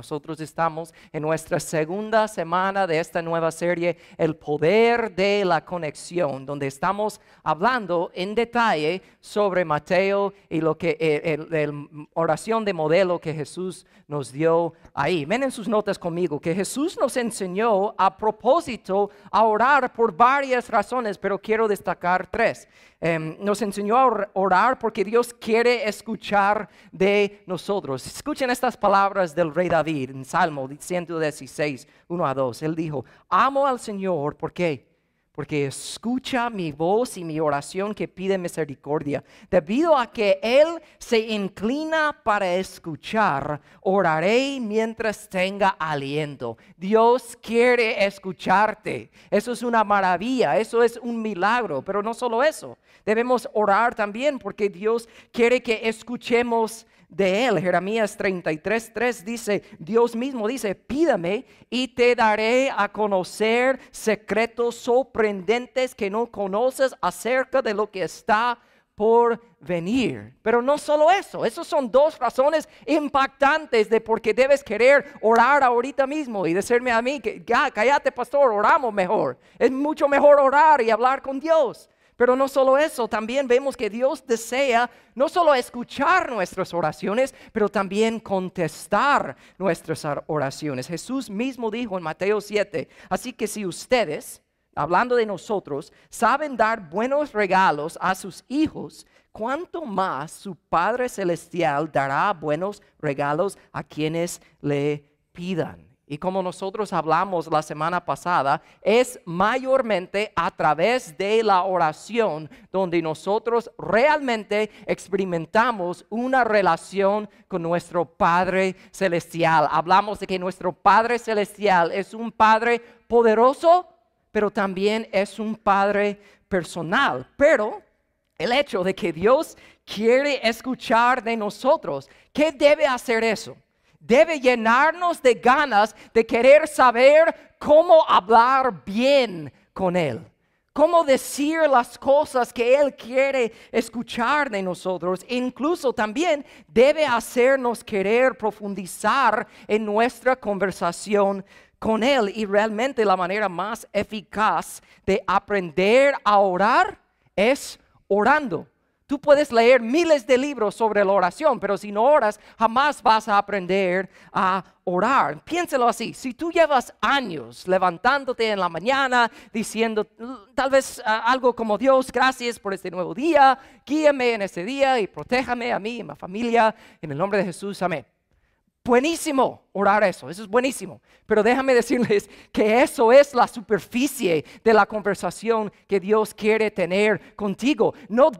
Nosotros estamos en nuestra segunda semana de esta nueva serie, El Poder de la Conexión, donde estamos hablando en detalle sobre Mateo y lo que la oración de modelo que Jesús nos dio ahí. Ven en sus notas conmigo que Jesús nos enseñó a propósito a orar por varias razones, pero quiero destacar tres. Em, nos enseñó a orar porque Dios quiere escuchar de nosotros. Escuchen estas palabras del rey David en Salmo 116, 1 a 2. Él dijo, amo al Señor porque porque escucha mi voz y mi oración que pide misericordia. Debido a que Él se inclina para escuchar, oraré mientras tenga aliento. Dios quiere escucharte. Eso es una maravilla, eso es un milagro, pero no solo eso. Debemos orar también porque Dios quiere que escuchemos de él. Jeremías 33, dice, Dios mismo dice, pídame y te daré a conocer secretos sorprendentes que no conoces acerca de lo que está por venir. Pero no solo eso, esas son dos razones impactantes de por qué debes querer orar ahorita mismo y decirme a mí que ya, cállate pastor, oramos mejor. Es mucho mejor orar y hablar con Dios. Pero no solo eso, también vemos que Dios desea no solo escuchar nuestras oraciones, pero también contestar nuestras oraciones. Jesús mismo dijo en Mateo 7, así que si ustedes, hablando de nosotros, saben dar buenos regalos a sus hijos, ¿cuánto más su Padre Celestial dará buenos regalos a quienes le pidan? Y como nosotros hablamos la semana pasada, es mayormente a través de la oración donde nosotros realmente experimentamos una relación con nuestro Padre Celestial. Hablamos de que nuestro Padre Celestial es un Padre poderoso, pero también es un Padre personal. Pero el hecho de que Dios quiere escuchar de nosotros, ¿qué debe hacer eso? Debe llenarnos de ganas de querer saber cómo hablar bien con Él. Cómo decir las cosas que Él quiere escuchar de nosotros. incluso también debe hacernos querer profundizar en nuestra conversación con Él. Y realmente la manera más eficaz de aprender a orar es orando. Tú puedes leer miles de libros sobre la oración, pero si no oras, jamás vas a aprender a orar. Piénselo así, si tú llevas años levantándote en la mañana diciendo tal vez ah, algo como Dios, gracias por este nuevo día, guíame en este día y protéjame a mí y a mi familia, en el nombre de Jesús, amén. Buenísimo orar eso, eso es buenísimo. Pero déjame decirles que eso es la superficie de la conversación que Dios quiere tener contigo. No,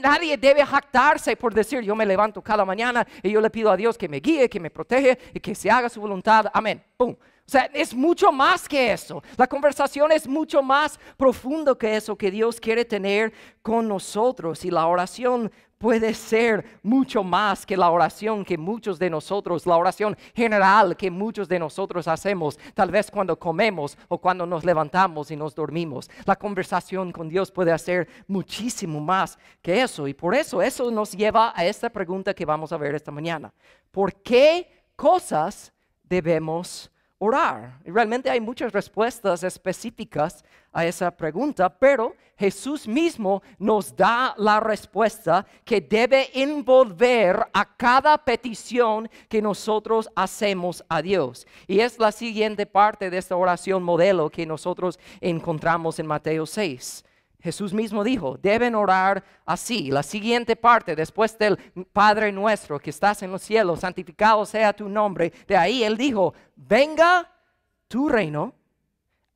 nadie debe jactarse por decir yo me levanto cada mañana y yo le pido a Dios que me guíe, que me protege y que se haga su voluntad. Amén. ¡Pum! O sea, es mucho más que eso. La conversación es mucho más profundo que eso que Dios quiere tener con nosotros. Y la oración puede ser mucho más que la oración que muchos de nosotros, la oración general que muchos de nosotros hacemos, tal vez cuando comemos o cuando nos levantamos y nos dormimos. La conversación con Dios puede hacer muchísimo más que eso. Y por eso eso nos lleva a esta pregunta que vamos a ver esta mañana. ¿Por qué cosas debemos orar? Y realmente hay muchas respuestas específicas a esa pregunta, pero Jesús mismo nos da la respuesta que debe envolver a cada petición que nosotros hacemos a Dios. Y es la siguiente parte de esta oración modelo que nosotros encontramos en Mateo 6. Jesús mismo dijo, deben orar así. La siguiente parte, después del Padre nuestro que estás en los cielos, santificado sea tu nombre. De ahí él dijo, venga tu reino,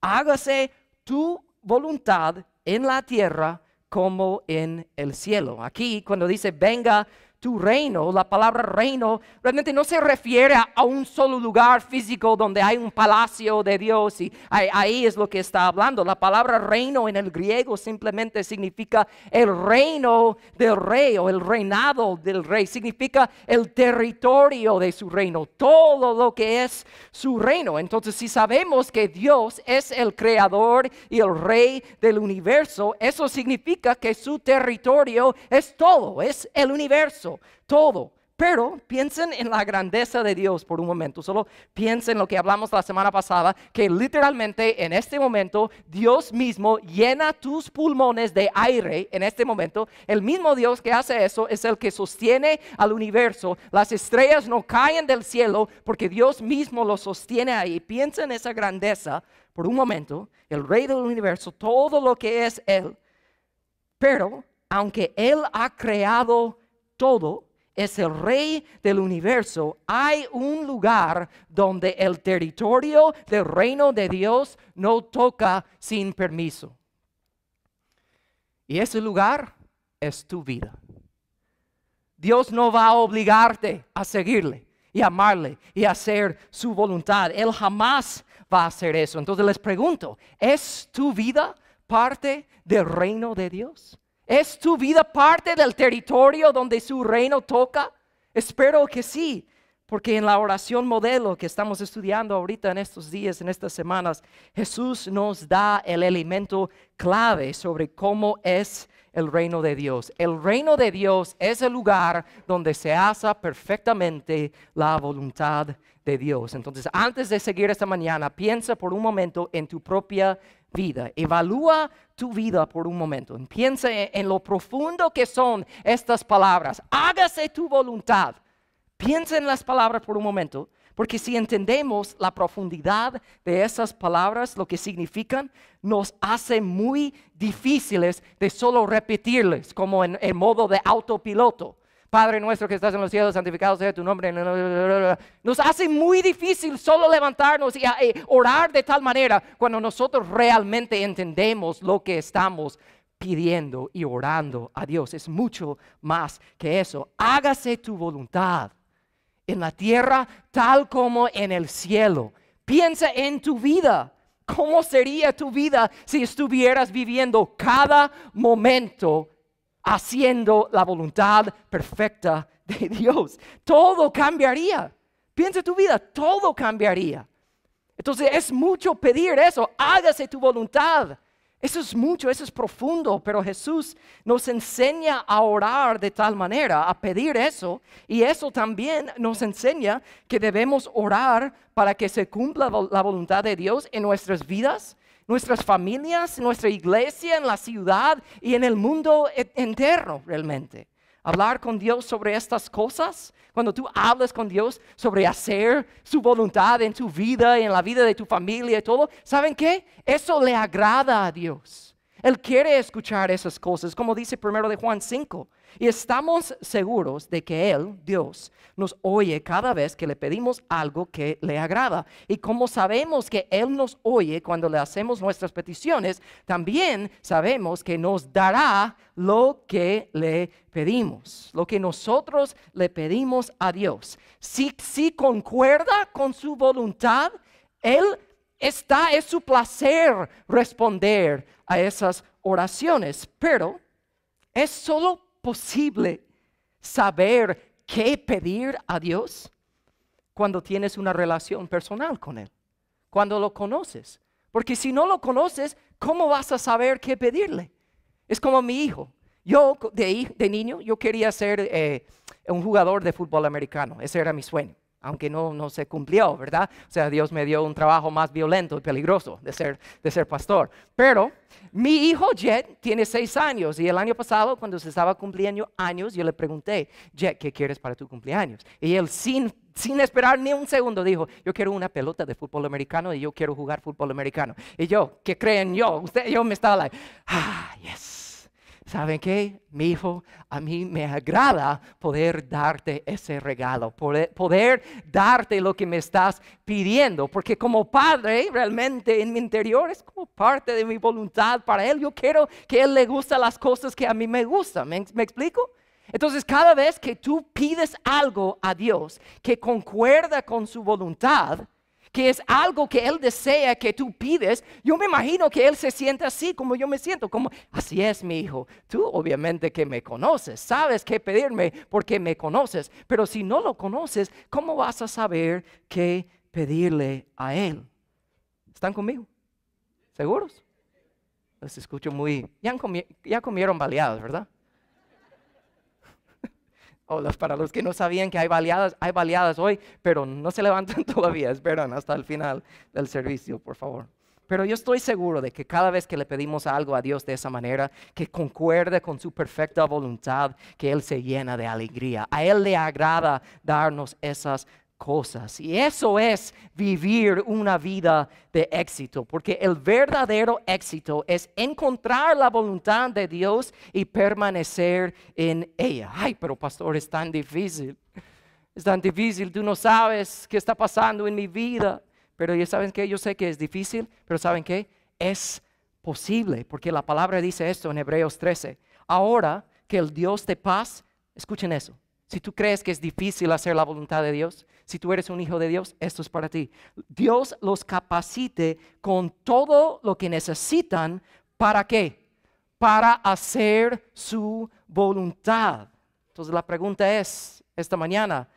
hágase tu voluntad en la tierra como en el cielo. Aquí cuando dice venga tu reino, la palabra reino realmente no se refiere a, un solo lugar físico donde hay un palacio de Dios y ahí, es lo que está hablando. La palabra reino en el griego simplemente significa el reino del rey o el reinado del rey, significa el territorio de su reino, todo lo que es su reino. Entonces, si sabemos que Dios es el creador y el rey del universo, eso significa que su territorio es todo, es el universo todo. Pero piensen en la grandeza de Dios por un momento. Solo piensen en lo que hablamos la semana pasada, que literalmente en este momento Dios mismo llena tus pulmones de aire en este momento. El mismo Dios que hace eso es el que sostiene al universo. Las estrellas no caen del cielo porque Dios mismo lo sostiene ahí. Piensen en esa grandeza por un momento. El rey del universo, todo lo que es Él. Pero aunque Él ha creado todo, es el rey del universo, hay un lugar donde el territorio del reino de Dios no toca sin permiso. Y ese lugar es tu vida. Dios no va a obligarte a seguirle y amarle y hacer su voluntad. Él jamás va a hacer eso. Entonces les pregunto, ¿es tu vida parte del reino de Dios? ¿Es tu vida parte del territorio donde su reino toca? Espero que sí, porque en la oración modelo que estamos estudiando ahorita en estos días, en estas semanas, Jesús nos da el elemento clave sobre cómo es el reino de Dios. El reino de Dios es el lugar donde se hace perfectamente la voluntad de Dios. Entonces, antes de seguir esta mañana, piensa por un momento en tu propia vida. Evalúa tu vida por un momento. Piensa en, lo profundo que son estas palabras. Hágase tu voluntad. Piensa en las palabras por un momento. Porque si entendemos la profundidad de esas palabras, lo que significan, nos hace muy difíciles de solo repetirles como en, en modo de autopiloto. Padre nuestro que estás en los cielos, santificado sea tu nombre. Nos hace muy difícil solo levantarnos y orar de tal manera cuando nosotros realmente entendemos lo que estamos pidiendo y orando a Dios. Es mucho más que eso. Hágase tu voluntad en la tierra tal como en el cielo. Piensa en tu vida. ¿Cómo sería tu vida si estuvieras viviendo cada momento haciendo la voluntad perfecta de Dios. Todo cambiaría. Piensa tu vida, todo cambiaría. Entonces es mucho pedir eso, hágase tu voluntad. Eso es mucho, eso es profundo, pero Jesús nos enseña a orar de tal manera, a pedir eso, y eso también nos enseña que debemos orar para que se cumpla la voluntad de Dios en nuestras vidas nuestras familias, nuestra iglesia, en la ciudad y en el mundo entero realmente. Hablar con Dios sobre estas cosas, cuando tú hablas con Dios sobre hacer su voluntad en tu vida y en la vida de tu familia y todo, ¿saben qué? Eso le agrada a Dios. Él quiere escuchar esas cosas, como dice primero de Juan 5. Y estamos seguros de que Él, Dios, nos oye cada vez que le pedimos algo que le agrada. Y como sabemos que Él nos oye cuando le hacemos nuestras peticiones, también sabemos que nos dará lo que le pedimos, lo que nosotros le pedimos a Dios. Si, si concuerda con su voluntad, Él está, es su placer responder a esas oraciones, pero es solo posible saber qué pedir a Dios cuando tienes una relación personal con Él, cuando lo conoces. Porque si no lo conoces, ¿cómo vas a saber qué pedirle? Es como mi hijo. Yo de, niño, yo quería ser eh, un jugador de fútbol americano. Ese era mi sueño aunque no, se cumplió, ¿verdad? O sea, Dios me dio un trabajo más violento y peligroso de ser, de ser pastor. Pero mi hijo Jet tiene seis años y el año pasado, cuando se estaba cumpliendo años, yo le pregunté, Jet, ¿qué quieres para tu cumpleaños? Y él sin, sin esperar ni un segundo dijo, yo quiero una pelota de fútbol americano y yo quiero jugar fútbol americano. Y yo, ¿qué creen yo? Usted, yo me estaba like, ah, yes ¿Saben qué? Mi hijo, a mí me agrada poder darte ese regalo, poder, darte lo que me estás pidiendo, porque como padre, realmente en mi interior es como parte de mi voluntad para él. Yo quiero que él le guste las cosas que a mí me gustan. ¿Me, me explico? Entonces, cada vez que tú pides algo a Dios que concuerda con su voluntad, que es algo que Él desea que tú pides, yo me imagino que Él se siente así como yo me siento, como, así es mi hijo, tú obviamente que me conoces, sabes qué pedirme porque me conoces, pero si no lo conoces, ¿cómo vas a saber qué pedirle a Él? ¿Están conmigo? ¿Seguros? Les escucho muy, ya, comieron baleados, ¿verdad? Para los que no sabían que hay baleadas, hay baleadas hoy, pero no se levantan todavía, esperan hasta el final del servicio, por favor. Pero yo estoy seguro de que cada vez que le pedimos algo a Dios de esa manera, que concuerde con su perfecta voluntad, que Él se llena de alegría. A Él le agrada darnos esas cosas. Y eso es vivir una vida de éxito, porque el verdadero éxito es encontrar la voluntad de Dios y permanecer en ella. Ay, pero pastor, es tan difícil. Es tan difícil, tú no sabes qué está pasando en mi vida. Pero ya saben que yo sé que es difícil, pero ¿saben qué? Es posible, porque la palabra dice esto en Hebreos 13. Ahora que el Dios de paz, escuchen eso, si tú crees que es difícil hacer la voluntad de Dios, si tú eres un hijo de Dios, esto es para ti. Dios los capacite con todo lo que necesitan. ¿Para qué? Para hacer su voluntad. Entonces la pregunta es, esta mañana,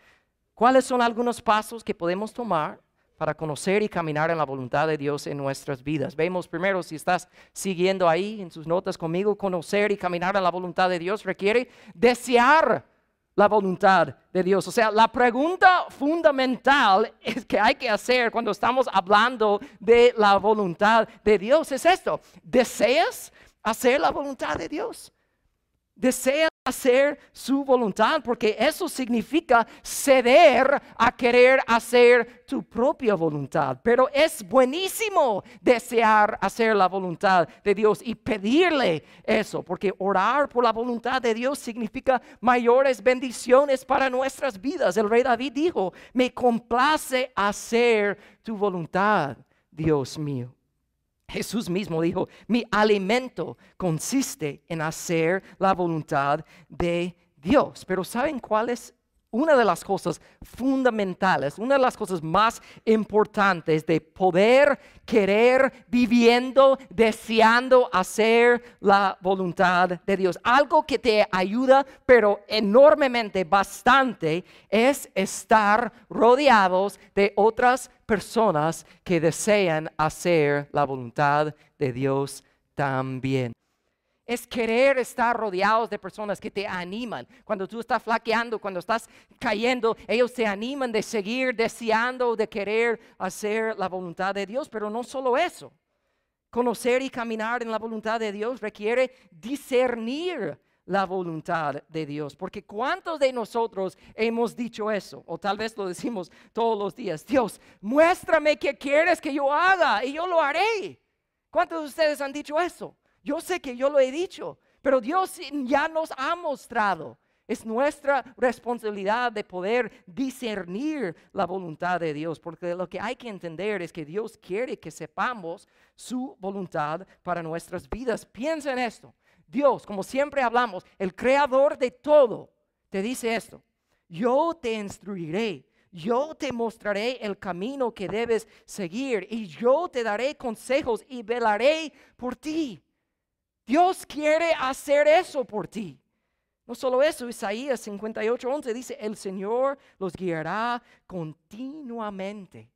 ¿cuáles son algunos pasos que podemos tomar para conocer y caminar en la voluntad de Dios en nuestras vidas. Vemos primero, si estás siguiendo ahí en sus notas conmigo, conocer y caminar en la voluntad de Dios requiere desear la voluntad de Dios. O sea, la pregunta fundamental es que hay que hacer cuando estamos hablando de la voluntad de Dios es esto. ¿Deseas hacer la voluntad de Dios? ¿Deseas hacer su voluntad, porque eso significa ceder a querer hacer tu propia voluntad. Pero es buenísimo desear hacer la voluntad de Dios y pedirle eso, porque orar por la voluntad de Dios significa mayores bendiciones para nuestras vidas. El rey David dijo, me complace hacer tu voluntad, Dios mío. Jesús mismo dijo, mi alimento consiste en hacer la voluntad de Dios. Pero ¿saben cuál es una de las cosas fundamentales, una de las cosas más importantes de poder querer viviendo, deseando hacer la voluntad de Dios. Algo que te ayuda, pero enormemente, bastante, es estar rodeados de otras personas que desean hacer la voluntad de Dios también es querer estar rodeados de personas que te animan. Cuando tú estás flaqueando, cuando estás cayendo, ellos te animan de seguir deseando, de querer hacer la voluntad de Dios. Pero no solo eso. Conocer y caminar en la voluntad de Dios requiere discernir la voluntad de Dios. Porque ¿cuántos de nosotros hemos dicho eso? O tal vez lo decimos todos los días. Dios, muéstrame qué quieres que yo haga y yo lo haré. ¿Cuántos de ustedes han dicho eso? Yo sé que yo lo he dicho, pero Dios ya nos ha mostrado. Es nuestra responsabilidad de poder discernir la voluntad de Dios, porque lo que hay que entender es que Dios quiere que sepamos su voluntad para nuestras vidas. Piensa en esto. Dios, como siempre hablamos, el creador de todo, te dice esto. Yo te instruiré, yo te mostraré el camino que debes seguir y yo te daré consejos y velaré por ti. Dios quiere hacer eso por ti. No solo eso, Isaías 58, dice, el Señor los guiará continuamente.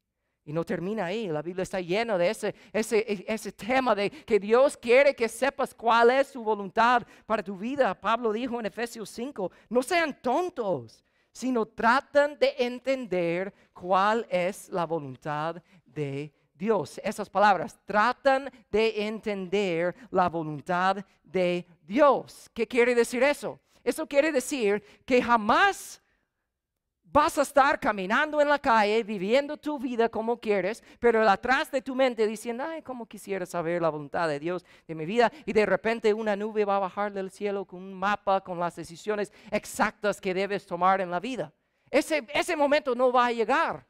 Y no termina ahí, la Biblia está llena de ese, ese, ese tema de que Dios quiere que sepas cuál es su voluntad para tu vida. Pablo dijo en Efesios 5, no sean tontos, sino tratan de entender cuál es la voluntad de Dios. Esas palabras tratan de entender la voluntad de Dios. ¿Qué quiere decir eso? Eso quiere decir que jamás vas a estar caminando en la calle, viviendo tu vida como quieres, pero atrás de tu mente diciendo, ay, como quisiera saber la voluntad de Dios de mi vida, y de repente una nube va a bajar del cielo con un mapa, con las decisiones exactas que debes tomar en la vida. Ese, ese momento no va a llegar.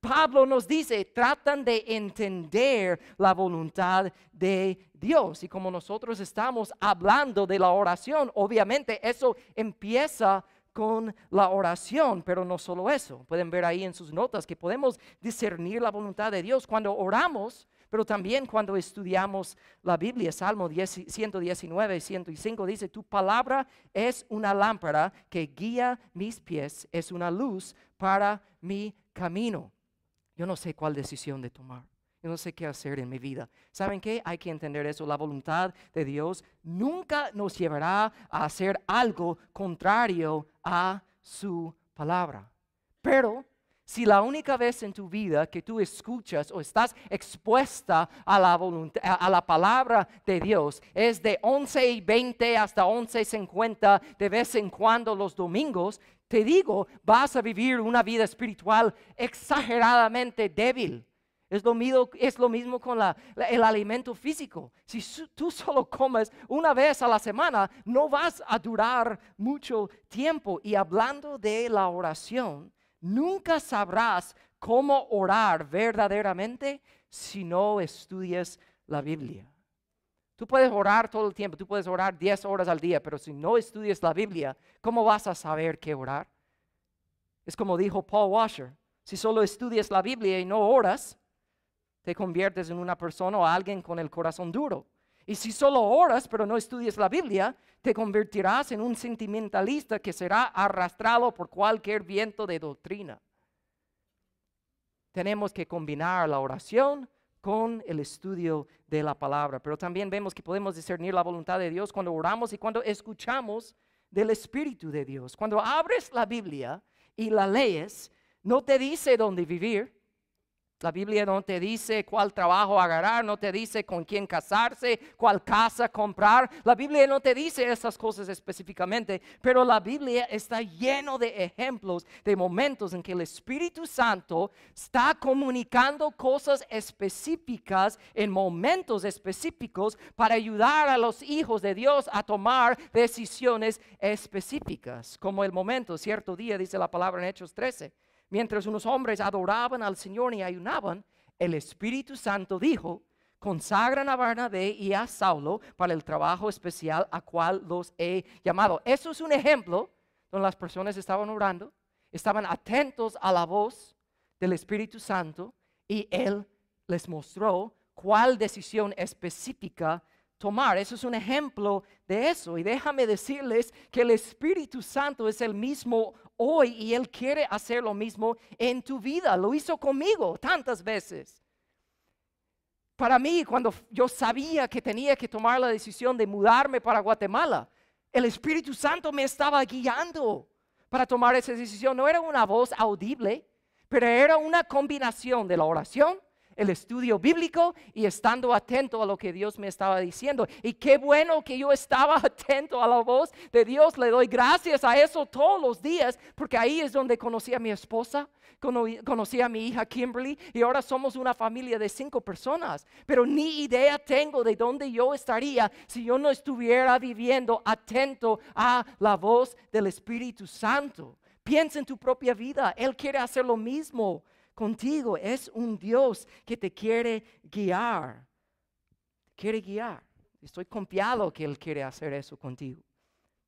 Pablo nos dice, tratan de entender la voluntad de Dios. Y como nosotros estamos hablando de la oración, obviamente eso empieza con la oración, pero no solo eso. Pueden ver ahí en sus notas que podemos discernir la voluntad de Dios cuando oramos, pero también cuando estudiamos la Biblia. Salmo 119, 105 dice, tu palabra es una lámpara que guía mis pies, es una luz para mi camino. Yo no sé cuál decisión de tomar. Yo no sé qué hacer en mi vida. ¿Saben qué? Hay que entender eso. La voluntad de Dios nunca nos llevará a hacer algo contrario a su palabra. Pero si la única vez en tu vida que tú escuchas o estás expuesta a la, a la palabra de Dios es de 11 y 20 hasta 11 y 50 de vez en cuando los domingos, te digo, vas a vivir una vida espiritual exageradamente débil. Es lo, mismo, es lo mismo con el alimento físico. Si tú solo comes una vez a la semana, no vas a durar mucho tiempo. Y hablando de la oración, Nunca sabrás cómo orar verdaderamente si no estudias la Biblia. Tú puedes orar todo el tiempo, tú puedes orar 10 horas al día, pero si no estudias la Biblia, ¿cómo vas a saber qué orar? Es como dijo Paul Washer, si solo estudias la Biblia y no oras, te conviertes en una persona o alguien con el corazón duro. Y si solo oras pero no estudias la Biblia, te convertirás en un sentimentalista que será arrastrado por cualquier viento de doctrina. Tenemos que combinar la oración con el estudio de la palabra, pero también vemos que podemos discernir la voluntad de Dios cuando oramos y cuando escuchamos del Espíritu de Dios. Cuando abres la Biblia y la lees, no te dice dónde vivir, la Biblia no te dice cuál trabajo agarrar, no te dice con quién casarse, cuál casa comprar. La Biblia no te dice esas cosas específicamente, pero la Biblia está lleno de ejemplos de momentos en que el Espíritu Santo está comunicando cosas específicas en momentos específicos para ayudar a los hijos de Dios a tomar decisiones específicas, como el momento, cierto día, dice la palabra en Hechos 13 mientras unos hombres adoraban al Señor y ayunaban, el Espíritu Santo dijo, consagran a Barnabé y a Saulo para el trabajo especial a cual los he llamado. Eso es un ejemplo donde las personas estaban orando, estaban atentos a la voz del Espíritu Santo y Él les mostró cuál decisión específica tomar. Eso es un ejemplo de eso. Y déjame decirles que el Espíritu Santo es el mismo hoy y Él quiere hacer lo mismo en tu vida. Lo hizo conmigo tantas veces. Para mí, cuando yo sabía que tenía que tomar la decisión de mudarme para Guatemala, el Espíritu Santo me estaba guiando para tomar esa decisión. No era una voz audible, pero era una combinación de la oración, el estudio bíblico y estando atento a lo que Dios me estaba diciendo. Y qué bueno que yo estaba atento a la voz de Dios. Le doy gracias a eso todos los días, porque ahí es donde conocí a mi esposa, conocí a mi hija Kimberly y ahora somos una familia de cinco personas. Pero ni idea tengo de dónde yo estaría si yo no estuviera viviendo atento a la voz del Espíritu Santo. Piensa en tu propia vida. Él quiere hacer lo mismo contigo. Es un Dios que te quiere guiar. Quiere guiar. Estoy confiado que Él quiere hacer eso contigo.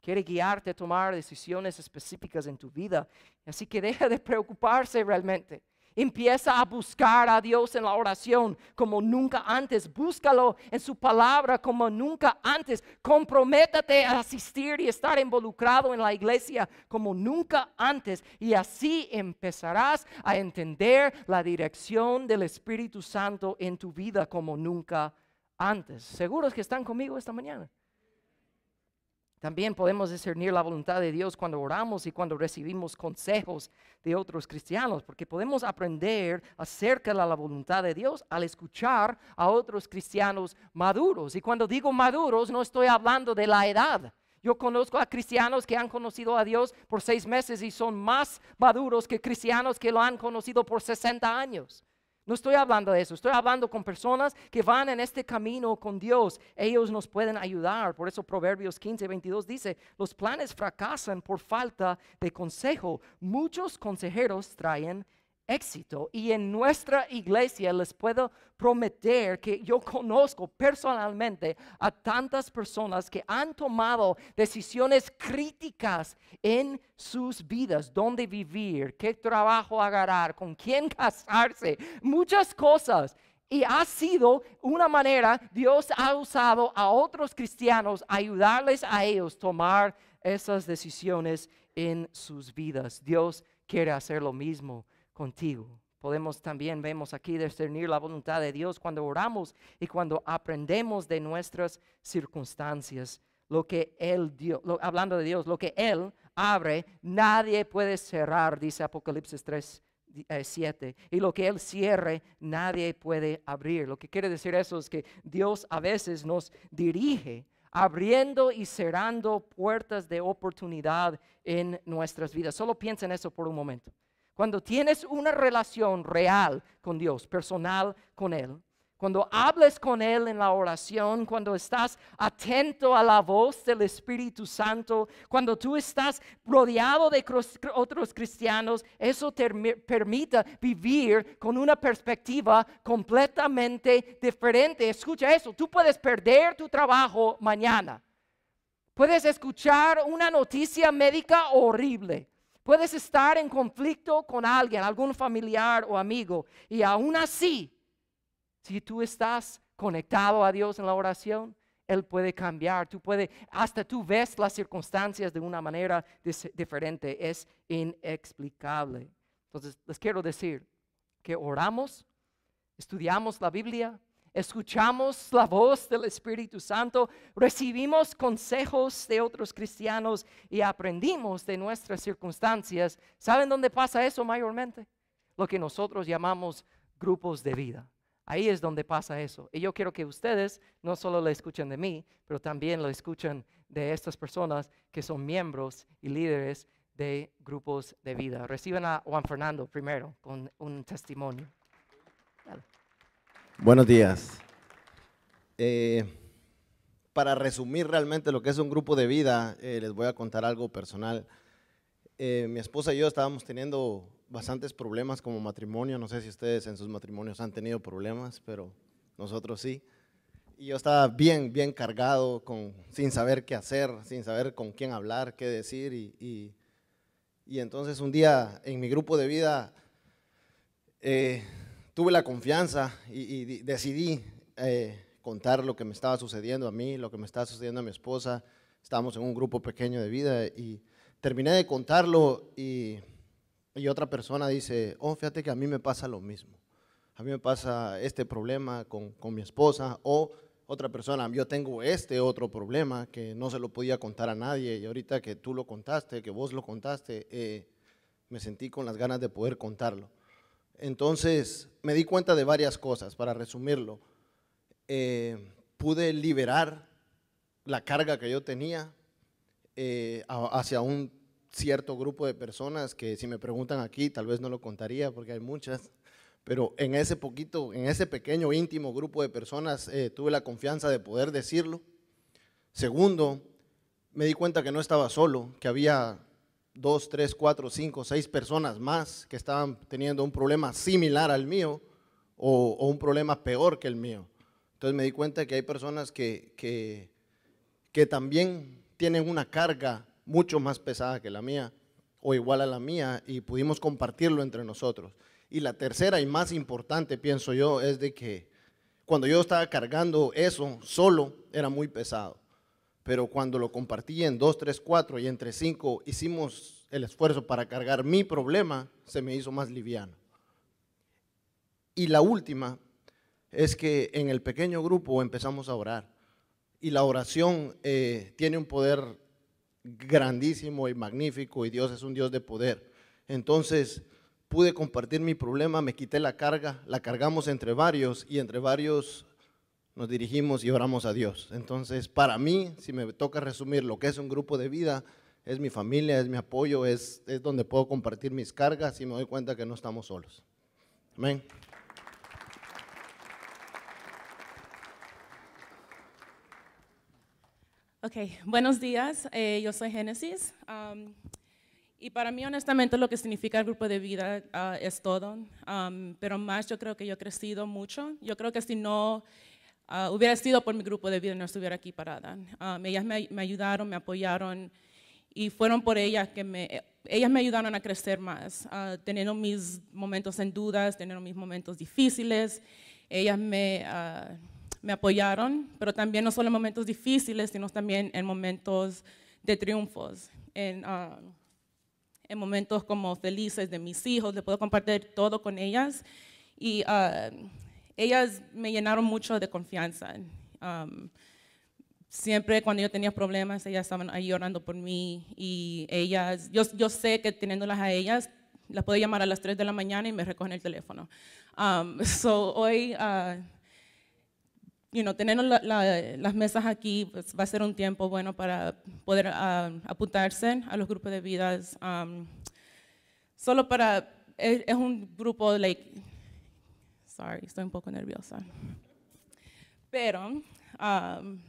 Quiere guiarte a tomar decisiones específicas en tu vida. Así que deja de preocuparse realmente. Empieza a buscar a Dios en la oración como nunca antes. Búscalo en su palabra como nunca antes. Comprométate a asistir y estar involucrado en la iglesia como nunca antes. Y así empezarás a entender la dirección del Espíritu Santo en tu vida como nunca antes. ¿Seguros que están conmigo esta mañana? También podemos discernir la voluntad de Dios cuando oramos y cuando recibimos consejos de otros cristianos, porque podemos aprender acerca de la voluntad de Dios al escuchar a otros cristianos maduros. Y cuando digo maduros, no estoy hablando de la edad. Yo conozco a cristianos que han conocido a Dios por seis meses y son más maduros que cristianos que lo han conocido por 60 años. No estoy hablando de eso, estoy hablando con personas que van en este camino con Dios. Ellos nos pueden ayudar. Por eso Proverbios 15, 22 dice, los planes fracasan por falta de consejo. Muchos consejeros traen éxito. Y en nuestra iglesia les puedo prometer que yo conozco personalmente a tantas personas que han tomado decisiones críticas en sus vidas, dónde vivir, qué trabajo agarrar, con quién casarse, muchas cosas. Y ha sido una manera, Dios ha usado a otros cristianos, ayudarles a ellos tomar esas decisiones en sus vidas. Dios quiere hacer lo mismo contigo. Podemos también, vemos aquí, discernir la voluntad de Dios cuando oramos y cuando aprendemos de nuestras circunstancias lo que Él dio, hablando de Dios, lo que Él abre, nadie puede cerrar, dice Apocalipsis 3, 7. Y lo que Él cierre, nadie puede abrir. Lo que quiere decir eso es que Dios a veces nos dirige abriendo y cerrando puertas de oportunidad en nuestras vidas. Solo piensa en eso por un momento. Cuando tienes una relación real con Dios, personal con Él, cuando hables con Él en la oración, cuando estás atento a la voz del Espíritu Santo, cuando tú estás rodeado de otros cristianos, eso te mi- permite vivir con una perspectiva completamente diferente. Escucha eso, tú puedes perder tu trabajo mañana. Puedes escuchar una noticia médica horrible. Puedes estar en conflicto con alguien, algún familiar o amigo, y aún así, si tú estás conectado a Dios en la oración, Él puede cambiar. Tú puedes, hasta tú ves las circunstancias de una manera diferente. Es inexplicable. Entonces, les quiero decir que oramos, estudiamos la Biblia, escuchamos la voz del Espíritu Santo, recibimos consejos de otros cristianos y aprendimos de nuestras circunstancias. ¿Saben dónde pasa eso mayormente? Lo que nosotros llamamos grupos de vida. Ahí es donde pasa eso. Y yo quiero que ustedes no solo lo escuchen de mí, pero también lo escuchen de estas personas que son miembros y líderes de grupos de vida. Reciban a Juan Fernando primero con un testimonio. Buenos días. Eh, para resumir realmente lo que es un grupo de vida, eh, les voy a contar algo personal. Eh, mi esposa y yo estábamos teniendo bastantes problemas como matrimonio. No sé si ustedes en sus matrimonios han tenido problemas, pero nosotros sí. Y yo estaba bien, bien cargado, sin saber qué hacer, sin saber con quién hablar, qué decir. Y, entonces un día en mi grupo de vida tuve la confianza y, y decidí eh, contar lo que me estaba sucediendo a mí, lo que me estaba sucediendo a mi esposa. Estábamos en un grupo pequeño de vida y terminé de contarlo y, y otra persona dice, oh, fíjate que a mí me pasa lo mismo. A mí me pasa este problema con, con mi esposa o otra persona, yo tengo este otro problema que no se lo podía contar a nadie y ahorita que tú lo contaste, que vos lo contaste, eh, me sentí con las ganas de poder contarlo. Entonces me di cuenta de varias cosas, para resumirlo. Eh, pude liberar la carga que yo tenía eh, hacia un cierto grupo de personas que si me preguntan aquí tal vez no lo contaría porque hay muchas, pero en ese poquito, en ese pequeño íntimo grupo de personas eh, tuve la confianza de poder decirlo. Segundo, me di cuenta que no estaba solo, que había dos, tres, cuatro, cinco, seis personas más que estaban teniendo un problema similar al mío o, un problema peor que el mío. Entonces me di cuenta que hay personas que, que, que también tienen una carga mucho más pesada que la mía o igual a la mía y pudimos compartirlo entre nosotros. Y la tercera y más importante, pienso yo, es de que cuando yo estaba cargando eso solo era muy pesado pero cuando lo compartí en dos, tres, cuatro y entre cinco hicimos el esfuerzo para cargar mi problema, se me hizo más liviano. Y la última es que en el pequeño grupo empezamos a orar y la oración eh, tiene un poder grandísimo y magnífico y Dios es un Dios de poder. Entonces pude compartir mi problema, me quité la carga, la cargamos entre varios y entre varios nos dirigimos y oramos a Dios. Entonces, para mí, si me toca resumir lo que es un grupo de vida, es mi familia, es mi apoyo, es, es donde puedo compartir mis cargas y me doy cuenta que no estamos solos. Amén. Ok, buenos días. eh, yo soy Génesis. um, y para mí, honestamente, lo que significa el grupo de vida ah, es todo. um, pero más, yo creo que yo he crecido mucho. Yo creo que si no ah, hubiera sido por mi grupo de vida, no estuviera aquí parada. Um, ellas me, me ayudaron, me apoyaron. Y fueron por ellas que me, ellas me ayudaron a crecer más, ah, teniendo mis momentos en dudas, teniendo mis momentos difíciles. Ellas me, ah, me apoyaron, pero también no solo en momentos difíciles, sino también en momentos de triunfos, en, en momentos como felices de mis hijos, le puedo compartir todo con ellas. Y ellas me llenaron mucho de confianza. Um, siempre cuando yo tenía problemas, ellas estaban ahí orando por mí y ellas, yo, sé que teniéndolas a ellas, las puedo llamar a las 3 de la mañana y me recogen el teléfono. Um, so hoy, uh, you las mesas aquí, pues va a ser un tiempo bueno para poder uh, apuntarse a los grupos de vidas. Um, solo para, es, un grupo, like, sorry, estoy un poco nerviosa. Pero, um,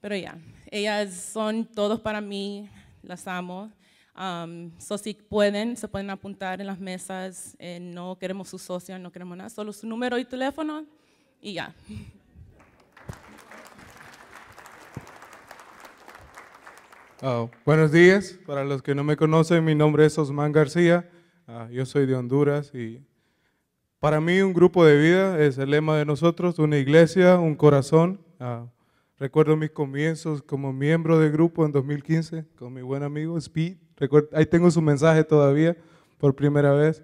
pero ya, yeah, ellas son todos para mí, las amo. Um, so si pueden, se pueden apuntar en las mesas. Eh, no queremos su socio, no queremos nada, solo su número y teléfono y ya. Oh, buenos días, para los que no me conocen, mi nombre es Osman García, uh, yo soy de Honduras y para mí un grupo de vida es el lema de nosotros, una iglesia, un corazón. Uh, recuerdo mis comienzos como miembro del grupo en 2015 con mi buen amigo Speed ahí tengo su mensaje todavía por primera vez.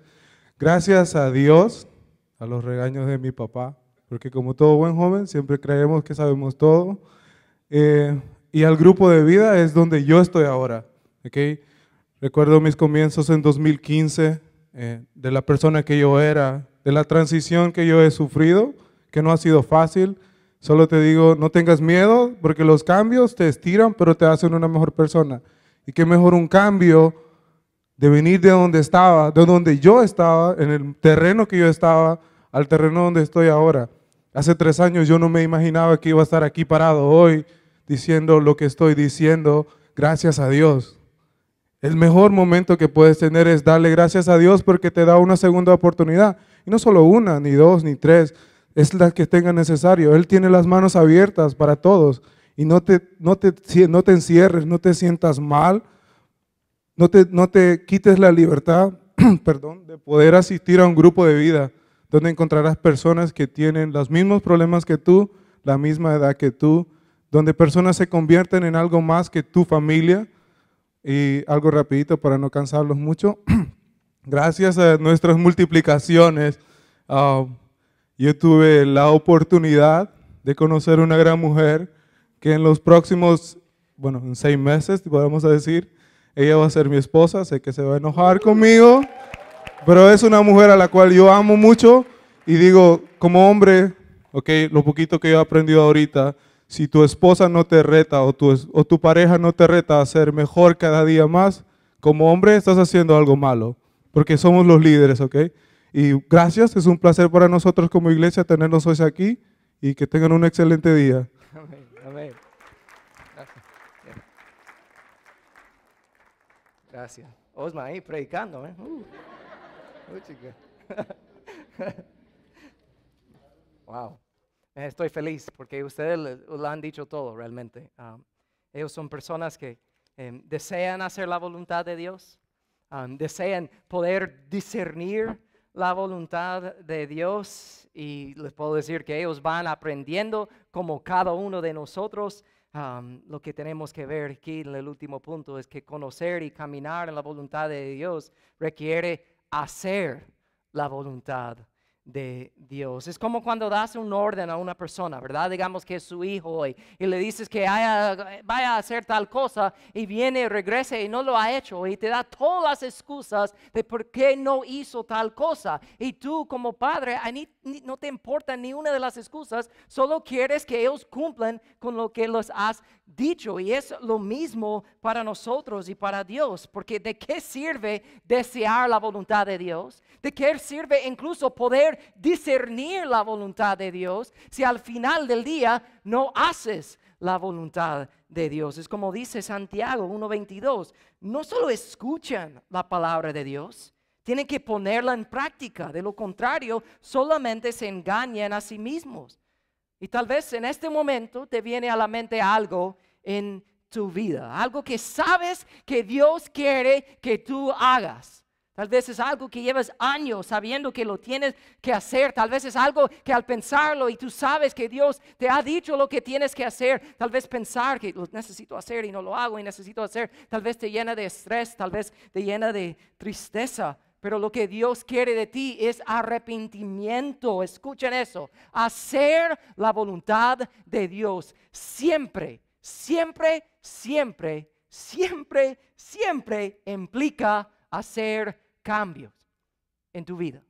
Gracias a Dios, a los regaños de mi papá, porque como todo buen joven siempre creemos que sabemos todo. Eh, y al grupo de vida es donde yo estoy ahora. ¿okay? Recuerdo mis comienzos en 2015, eh, de la persona que yo era, de la transición que yo he sufrido, que no ha sido fácil. Solo te digo, no tengas miedo, porque los cambios te estiran, pero te hacen una mejor persona. Y qué mejor un cambio de venir de donde estaba, de donde yo estaba, en el terreno que yo estaba, al terreno donde estoy ahora. Hace tres años yo no me imaginaba que iba a estar aquí parado hoy diciendo lo que estoy diciendo, gracias a Dios. El mejor momento que puedes tener es darle gracias a Dios porque te da una segunda oportunidad. Y no solo una, ni dos, ni tres, es la que tenga necesario. Él tiene las manos abiertas para todos y no te, no te, no te encierres, no te sientas mal, no te, no te quites la libertad, perdón, de poder asistir a un grupo de vida donde encontrarás personas que tienen los mismos problemas que tú, la misma edad que tú, donde personas se convierten en algo más que tu familia. Y algo rapidito para no cansarlos mucho. Gracias a nuestras multiplicaciones, uh, yo tuve la oportunidad de conocer una gran mujer que en los próximos, bueno, en seis meses, podemos decir, ella va a ser mi esposa, sé que se va a enojar conmigo, pero es una mujer a la cual yo amo mucho y digo, como hombre, ok, lo poquito que yo he aprendido ahorita, si tu esposa no te reta o tu, o tu pareja no te reta a ser mejor cada día más, como hombre estás haciendo algo malo, porque somos los líderes, ¿ok? Y gracias, es un placer para nosotros como iglesia tenerlos hoy aquí y que tengan un excelente día. Amén. Gracias. Osma ahí predicando, ¿eh? Uh. wow. Estoy feliz porque ustedes lo han dicho todo realmente. Um, ellos son personas que um, desean hacer la voluntad de Dios, um, desean poder discernir la voluntad de Dios y les puedo decir que ellos van aprendiendo como cada uno de nosotros. lo que tenemos que ver aquí en el último punto es que conocer y caminar en la voluntad de Dios requiere hacer la voluntad de Dios. Es como cuando das un orden a una persona, ¿verdad? Digamos que es su hijo y, y le dices que vaya a hacer tal cosa y viene, regresa y no lo ha hecho y te da todas las excusas de por qué no hizo tal cosa. Y tú como padre no te importa ni una de las excusas, solo quieres que ellos cumplan con lo que los has dicho. Y es lo mismo para nosotros y para Dios, porque ¿de qué sirve desear la voluntad de Dios? ¿De qué sirve incluso poder discernir la voluntad de Dios si al final del día no haces la voluntad de Dios? Es como dice Santiago 1.22, no solo escuchan la palabra de Dios, tienen que ponerla en práctica. De lo contrario, solamente se engañan a sí mismos. Y tal vez en este momento te viene a la mente algo en tu vida, algo que sabes que Dios quiere que tú hagas. Tal vez es algo que llevas años sabiendo que lo tienes que hacer. Tal vez es algo que al pensarlo y tú sabes que Dios te ha dicho lo que tienes que hacer. Tal vez pensar que lo necesito hacer y no lo hago y necesito hacer. Tal vez te llena de estrés, tal vez te llena de tristeza. Pero lo que Dios quiere de ti es arrepentimiento. Escuchen eso. Hacer la voluntad de Dios siempre, siempre, siempre, siempre, siempre implica hacer cambios en tu vida.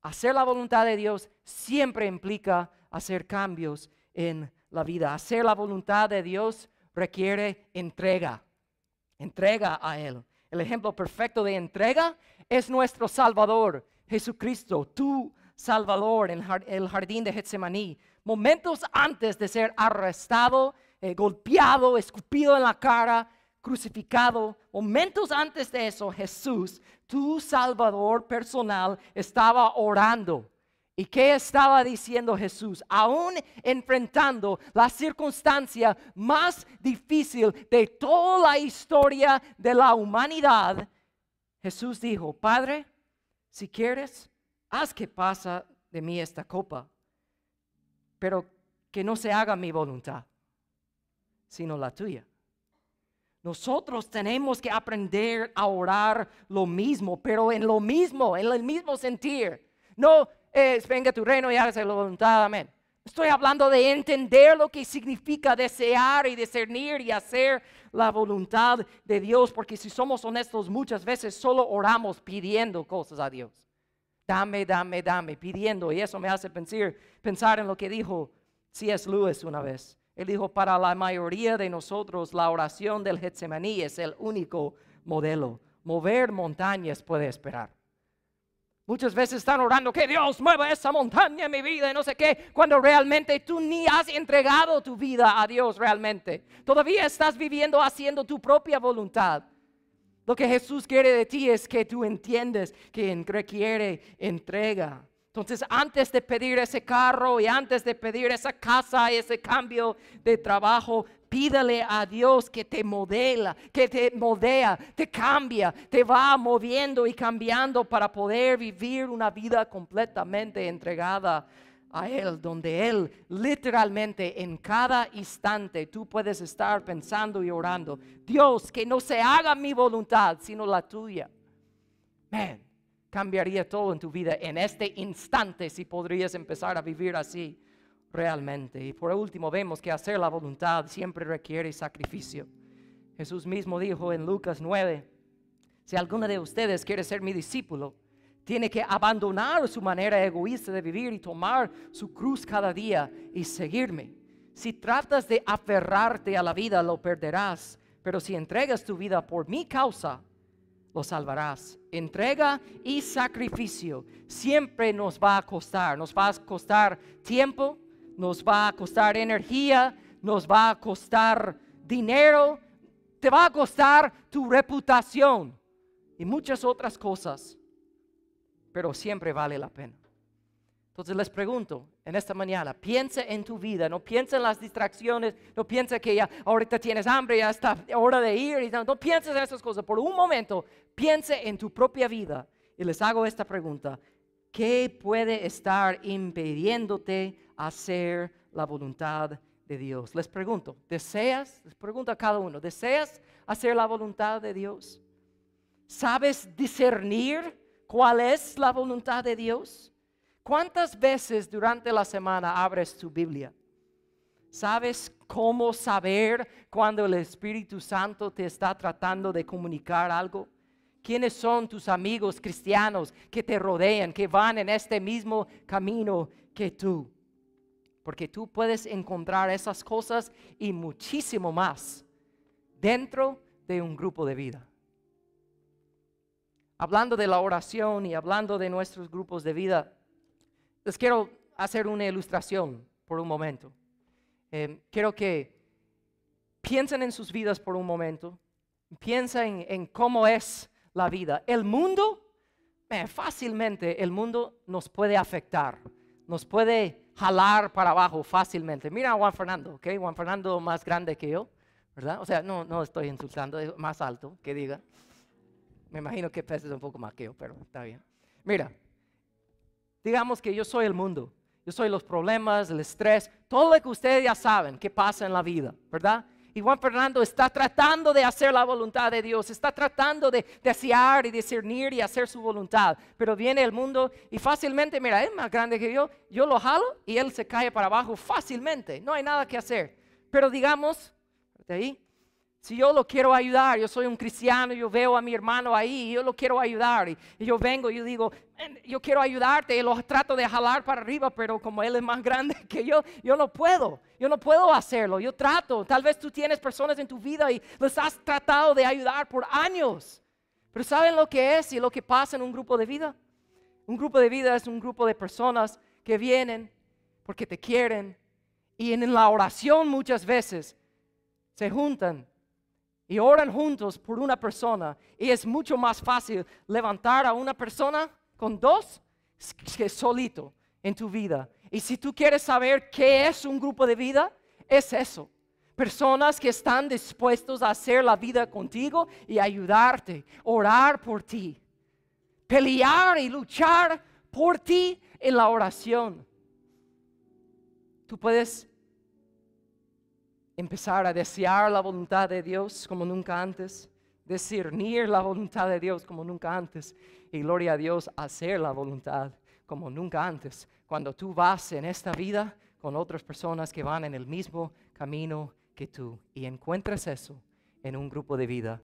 Hacer la voluntad de Dios siempre implica hacer cambios en la vida. Hacer la voluntad de Dios requiere entrega. Entrega a Él. El ejemplo perfecto de entrega es nuestro Salvador, Jesucristo, tu Salvador en el jardín de Getsemaní. Momentos antes de ser arrestado, eh, golpeado, escupido en la cara, crucificado, momentos antes de eso, Jesús, tu Salvador personal, estaba orando. ¿Y qué estaba diciendo Jesús? Aún enfrentando la circunstancia más difícil de toda la historia de la humanidad, Jesús dijo, Padre, si quieres, haz que pasa de mí esta copa, pero que no se haga mi voluntad, sino la tuya. Nosotros tenemos que aprender a orar lo mismo, pero en lo mismo, en el mismo sentir. No es venga tu reino y hágase la voluntad, amén. Estoy hablando de entender lo que significa desear y discernir y hacer la voluntad de Dios, porque si somos honestos, muchas veces solo oramos pidiendo cosas a Dios. Dame, dame, dame, pidiendo. Y eso me hace pensar, pensar en lo que dijo C.S. Lewis una vez. Él dijo, para la mayoría de nosotros la oración del Getsemaní es el único modelo. Mover montañas puede esperar. Muchas veces están orando que Dios mueva esa montaña en mi vida y no sé qué, cuando realmente tú ni has entregado tu vida a Dios realmente. Todavía estás viviendo haciendo tu propia voluntad. Lo que Jesús quiere de ti es que tú entiendes que requiere entrega. Entonces, antes de pedir ese carro y antes de pedir esa casa, ese cambio de trabajo, pídale a Dios que te modela, que te modea, te cambia, te va moviendo y cambiando para poder vivir una vida completamente entregada a Él, donde Él literalmente en cada instante tú puedes estar pensando y orando, Dios, que no se haga mi voluntad, sino la tuya. Man, cambiaría todo en tu vida en este instante si podrías empezar a vivir así realmente. Y por último vemos que hacer la voluntad siempre requiere sacrificio. Jesús mismo dijo en Lucas 9, si alguno de ustedes quiere ser mi discípulo, tiene que abandonar su manera egoísta de vivir y tomar su cruz cada día y seguirme. Si tratas de aferrarte a la vida, lo perderás, pero si entregas tu vida por mi causa, lo salvarás. Entrega y sacrificio siempre nos va a costar. Nos va a costar tiempo, nos va a costar energía, nos va a costar dinero, te va a costar tu reputación y muchas otras cosas. Pero siempre vale la pena. Entonces les pregunto en esta mañana, piensa en tu vida, no piensa en las distracciones, no piensa que ya ahorita tienes hambre, ya está hora de ir, y no, pienses en esas cosas. Por un momento, piense en tu propia vida y les hago esta pregunta. ¿Qué puede estar impidiéndote hacer la voluntad de Dios? Les pregunto, ¿deseas? Les pregunto a cada uno, ¿deseas hacer la voluntad de Dios? ¿Sabes discernir cuál es la voluntad de Dios? ¿Cuántas veces durante la semana abres tu Biblia? ¿Sabes cómo saber cuando el Espíritu Santo te está tratando de comunicar algo? ¿Quiénes son tus amigos cristianos que te rodean, que van en este mismo camino que tú? Porque tú puedes encontrar esas cosas y muchísimo más dentro de un grupo de vida. Hablando de la oración y hablando de nuestros grupos de vida, les quiero hacer una ilustración por un momento. Eh, quiero que piensen en sus vidas por un momento. Piensen en cómo es la vida. El mundo, fácilmente el mundo nos puede afectar, nos puede jalar para abajo fácilmente. Mira a Juan Fernando, ¿ok? Juan Fernando más grande que yo, ¿verdad? O sea, no, no estoy insultando, es más alto, que diga. Me imagino que peses un poco más que yo, pero está bien. Mira, Digamos que yo soy el mundo. Yo soy los problemas, el estrés, todo lo que ustedes ya saben que pasa en la vida, ¿verdad? Y Juan Fernando está tratando de hacer la voluntad de Dios, está tratando de desear y discernir y hacer su voluntad. Pero viene el mundo y fácilmente, mira, es más grande que yo, yo lo jalo y él se cae para abajo fácilmente. No hay nada que hacer. Pero digamos, de ahí, si yo lo quiero ayudar, yo soy un cristiano, yo veo a mi hermano ahí, yo lo quiero ayudar, y, yo vengo y digo, yo quiero ayudarte, y lo trato de jalar para arriba, pero como él es más grande que yo, yo no puedo, yo no puedo hacerlo, yo trato, tal vez tú tienes personas en tu vida y los has tratado de ayudar por años, pero ¿saben lo que es y lo que pasa en un grupo de vida? Un grupo de vida es un grupo de personas que vienen porque te quieren y en la oración muchas veces se juntan y oran juntos por una persona y es mucho más fácil levantar a una persona con dos que solito en tu vida. Y si tú quieres saber qué es un grupo de vida, es eso. Personas que están dispuestos a hacer la vida contigo y ayudarte, orar por ti, pelear y luchar por ti en la oración. Tú puedes empezar a desear la voluntad de Dios como nunca antes, discernir la voluntad de Dios como nunca antes y gloria a Dios, hacer la voluntad como nunca antes. Cuando tú vas en esta vida con otras personas que van en el mismo camino que tú y encuentras eso en un grupo de vida